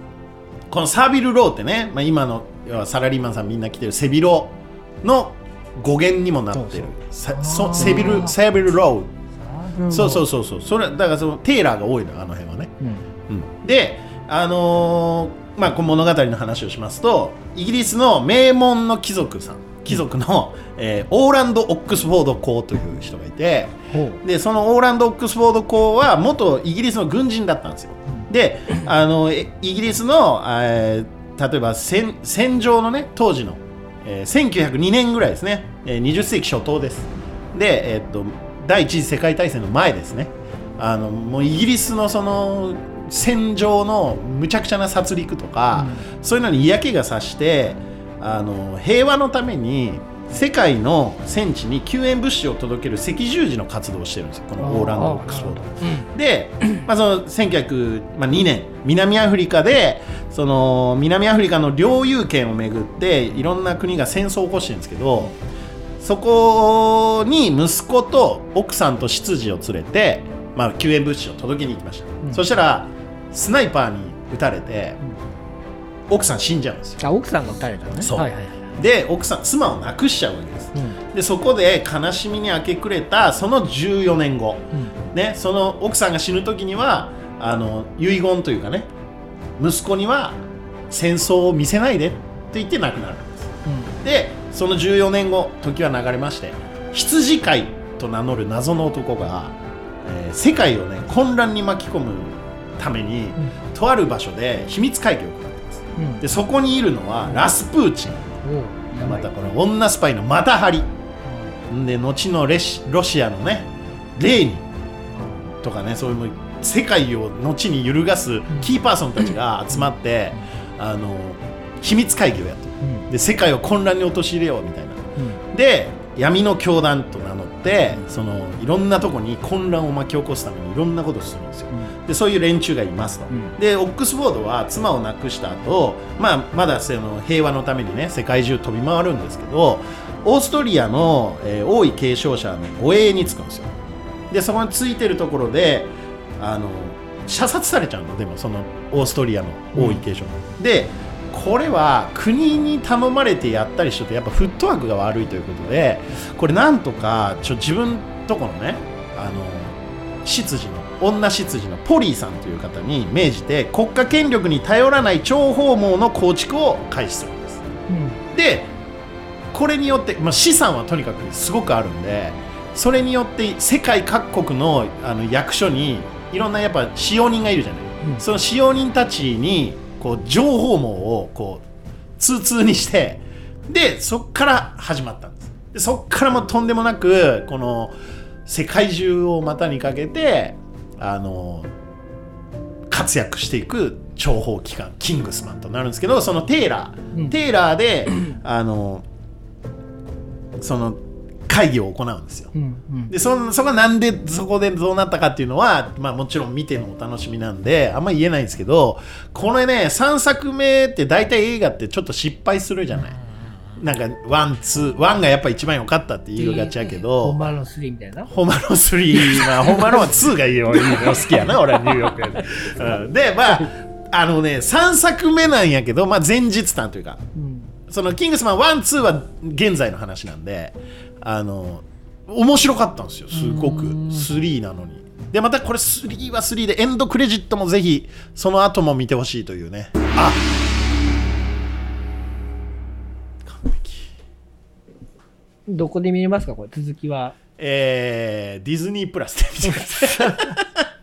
このサービルローってね、まあ、今のサラリーマンさんみんな来てる背広の語源にもなってる。セビルセビルローそうそうそうそう。それだからそのテーラーが多いのよあの辺はね、うん。であのーまあこの物語の話をしますとイギリスの名門の貴族さん貴族の、えーオーランド・オックスフォード公という人がいてでそのオーランド・オックスフォード公は元イギリスの軍人だったんですよ。であのえイギリスの、えー例えば戦戦場のね当時の、えー1902年ぐらいですね、えー20世紀初頭です。で、えーっと第一次世界大戦の前ですね。あのもうイギリスのその戦場のむちゃくちゃな殺戮とか、そういうのに嫌気がさしてあの平和のために世界の戦地に救援物資を届ける赤十字の活動をしてるんですよ。このオーランド・オックスフォード。で、まあ、その1902年南アフリカでその南アフリカの領有権をめぐっていろんな国が戦争を起こしてるんですけどそこに息子と奥さんと執事を連れて、まあ、救援物資を届けに行きました、そしたらスナイパーに撃たれて、奥さん死んじゃうんですよ。あ奥さんが撃たれたのね。そう。はいはいはいで奥さん妻を亡くしちゃうわけです、うん。でそこで悲しみに明け暮れたその14年後、ね、その奥さんが死ぬ時にはあの遺言というかね息子には戦争を見せないでって言って亡くなるんです、でその14年後時は流れまして羊飼いと名乗る謎の男が、えー世界をね混乱に巻き込むために、とある場所で秘密会議を行ってます。うん。でそこにいるのはラスプーチン。またこの女スパイのマタハリで後のレシロシアのねレーニンとかねそういう世界を後に揺るがすキーパーソンたちが集まって、あの秘密会議をやってで世界を混乱に陥れようみたいな。で闇の教団と名乗ってそのいろんなとこに混乱を巻き起こすためにいろんなことをするんですよ、でそういう連中がいますと、ん。でオックスフォードは妻を亡くした後、まあまだその平和のためにね世界中飛び回るんですけどオーストリアの、えー王位継承者の護衛につくんですよ。でそこについてるところであの射殺されちゃうの。でもそのオーストリアの王位継承、でこれは国に頼まれてやったりしてるとやっぱフットワークが悪いということでこれなんとかちょ自分とこのねあの執事の女執事のポリーさんという方に命じて国家権力に頼らない諜報網の構築を開始するんです。でこれによって、まあ、資産はとにかくすごくあるんでそれによって世界各国のあの役所にいろんなやっぱ使用人がいるじゃない、その使用人たちにこう情報網をこう通通にしてでそっから始まったんです。でそっからもとんでもなくこの世界中を股にかけてあの活躍していく諜報機関キングスマンとなるんですけどそのテーラー、テーラーであのその会議を行うんですよ。でそのそこがなんでそこでどうなったかっていうのは、まあ、もちろん見てのお楽しみなんであんま言えないんですけどこれね3作目って大体映画ってちょっと失敗するじゃない。なんかワンツーワンがやっぱ一番良かったって言いがちやけど、本番の3みたいな。ホマロ3、まあ、ホマロは2がいいよ好きやな、俺はニューヨークやで。うん、で、まあ、あのね、3作目なんやけど、まあ、前日談というか、そのキングスマン1、2は現在の話なんで、あの、面白かったんですよ、すごく。3なのに。で、またこれ3は3で、エンドクレジットもぜひ、その後も見てほしいというね。あ完璧。どこで見れますか？これ続きはえー、ディズニープラスで見てください。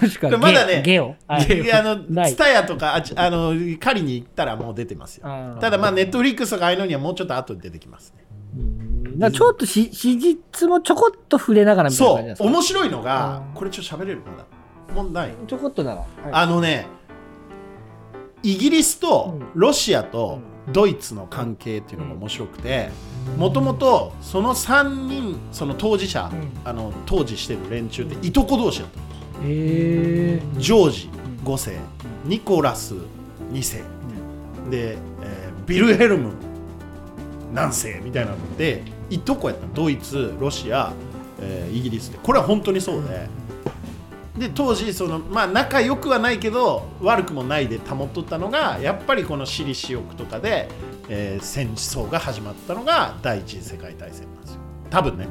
もしくはゲまだね、ゲオあの、ツタヤとか、あの、借りに行ったらもう出てますよ。ただ、まあ、ネットフリックスとかああいうのにはもうちょっと後で出てきますね。だからちょっとし史実もちょこっと触れながらみたいなそう面白いのがうんこれちょっと喋れるもうない。ちょこっとなら、はい。あのねイギリスとロシアとドイツの関係っていうのが面白くてもともとその3人その当事者、うん。あの当時してる連中っていとこ同士だったジョージ5世ニコラス2世。で、えービルヘルム何世？みたいなのでいとこやった。のドイツロシア、えーイギリスで。これは本当にそうで。で当時その、まあ、仲良くはないけど悪くもないで保っとったのがやっぱりこの私利私欲とかで、えー戦争が始まったのが第一次世界大戦なんですよ。多分ね、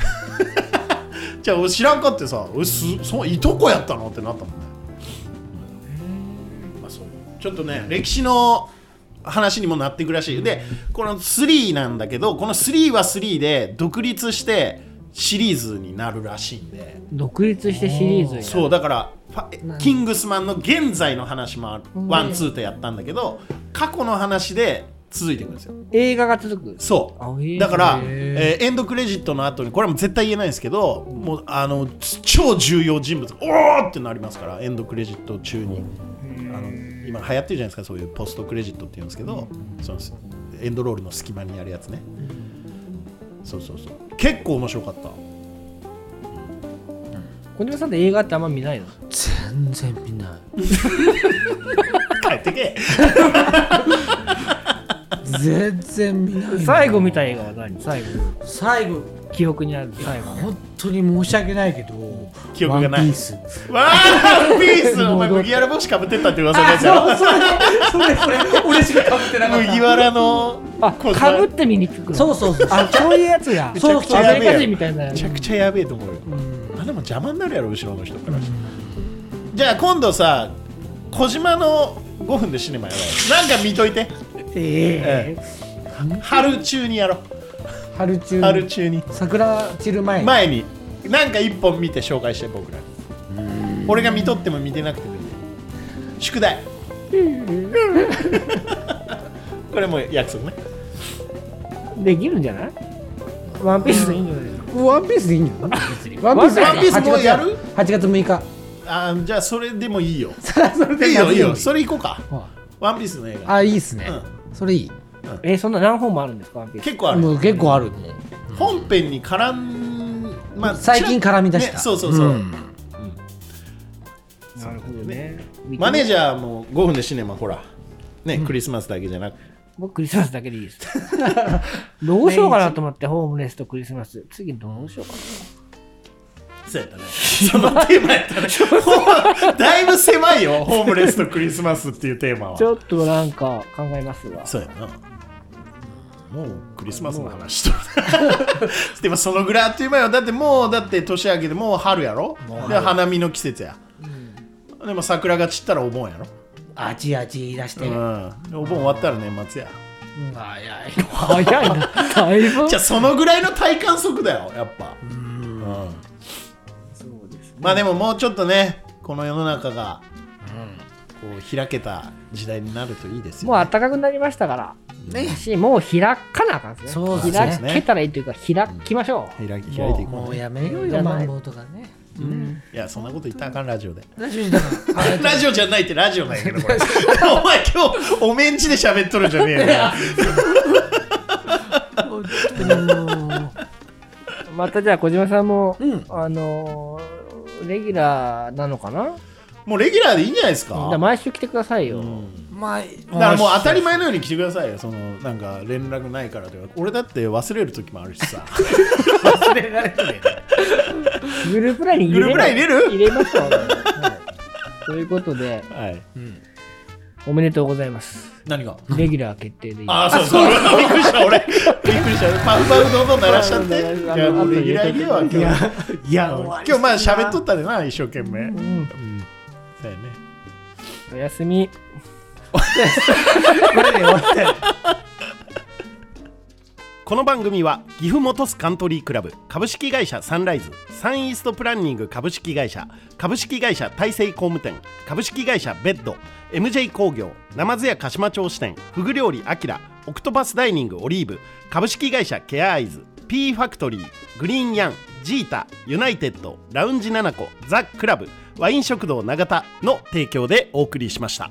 じゃあ俺知らんかってさ俺すそういとこやったのってなったもんね、まあ、そう。ちょっとね歴史の話にもなっていくらしい。でこの3なんだけどこの3は3で独立してシリーズになるらしいんで。独立してシリーズになる。そうだからキングスマンの現在の話もある。ワンツーとやったんだけど過去の話で続いていくんですよ。映画が続く。そう。だから、へえーエンドクレジットの後にこれはもう絶対言えないんですけどもうあの超重要人物がおーってなりますからエンドクレジット中に。あの今流行ってるじゃないですかそういうポストクレジットっていうんですけどそのエンドロールの隙間にやるやつね。そうそうそう。結構面白かった。小島さんって映画ってあんま見ないの？全然見ない。帰ってけ 全然見ない最後見た映画は何？最後。最後。記憶にある最後。本当に申し訳ないけど記憶がない。ワンピース。わーピース？お前麦わら帽子かぶってったって噂のやつやろそれそれそれ。俺しかかぶってなかった麦わらのあかぶって見に行くの？そうそうそう。あそういうやつや。めちゃくちゃアやべえやろメリカ人みたいな。めちゃくちゃやべえと思うよ、あでも邪魔になるやろ後ろの人からしたら。じゃあ今度さ小島の5分でシネマやろうなんか見といて。え春中にやろう。春中春中に。桜散る前に。前に。なんか一本見て紹介して僕ら。俺が見とっても見てなくてもいい宿題。これも約束ね。えできるんじゃない？ワンピースでいいんじゃないワンピースでいいんじゃない？ワワンピースもうやる ?8 月6日あじゃあそれでもいいよ。それでいいよ。いいよそれ行こうか。あワンピースの映画。あいいっすね。うそれいい。えそんな何本もあるんですかワンピース？結構ある。もう結構ある本編に絡ん、まあ、最近絡み出した。ねそうそうそう、うん。なるほどね。マネージジャーも5分でシネマほら。ね、クリスマスだけじゃなく。僕クリスマスだけでいいです。どうしようかなと思ってホームレスとクリスマス。次どうしようかそうやったね。そのテーマやったね。だいぶ狭いよホームレスとクリスマスっていうテーマは。なちょっとなんか考えますわ。そうやな。もうクリスマスの話と。でもそのぐらいあっという間よ。だってもうだって年明けてもう春やろ？で花見の季節や、でも桜が散ったらお盆やろ？あちあち言い出して。うん。でお盆終わったら年末や。早い。早いな。だいぶ。じゃあそのぐらいの体感速だよやっぱ。うんまあでももうちょっとねこの世の中がこう開けた時代になるといいですよ、もう暖かくなりましたから。ねしもう開かなあかんですね。そうですね。開けたらいいというか開きましょう、開き開いていこうもうやめようじゃないよマンボウとかねいやそんなこと言ったらあかんラジオで。ラジオだからラジオじゃないってラジオなんやけどこれ。お前今日おメンチで喋っとるんじゃねえよ。な 本当に。も またじゃあ小島さんも、うん。あのーレギュラーなのかな？もうレギュラーでいいんじゃないですか？毎週来てくださいよ、うん。うまあだからもう当たり前のように来てくださいよ。そのなんか連絡ないからとか。俺だって忘れる時もあるしさ。忘れられてね。グループラインに入れグループライン入れる？入れましょう、はい。ということで。はいおめでとうございます。何が？レギュラー決定でいい。ああそう。そう。びっくりした俺。びっくりした。パフパフどんどん鳴らしちゃって。いやレギュラー入れよ今日。いやいや今日まあ喋っとったでな一生懸命。うん。うん。だよね。おやすみ。これで終わったよこの番組は岐阜本巣カントリークラブ株式会社サンライズサンイーストプランニング株式会社株式会社大成工務店株式会社ベッド MJ 工業ナマズ屋鹿島町支店フグ料理アキラオクトパスダイニングオリーブ株式会社ケアアイズ P ファクトリーグリーンヤンジータユナイテッドラウンジナナコザ・クラブワイン食堂永田の提供でお送りしました。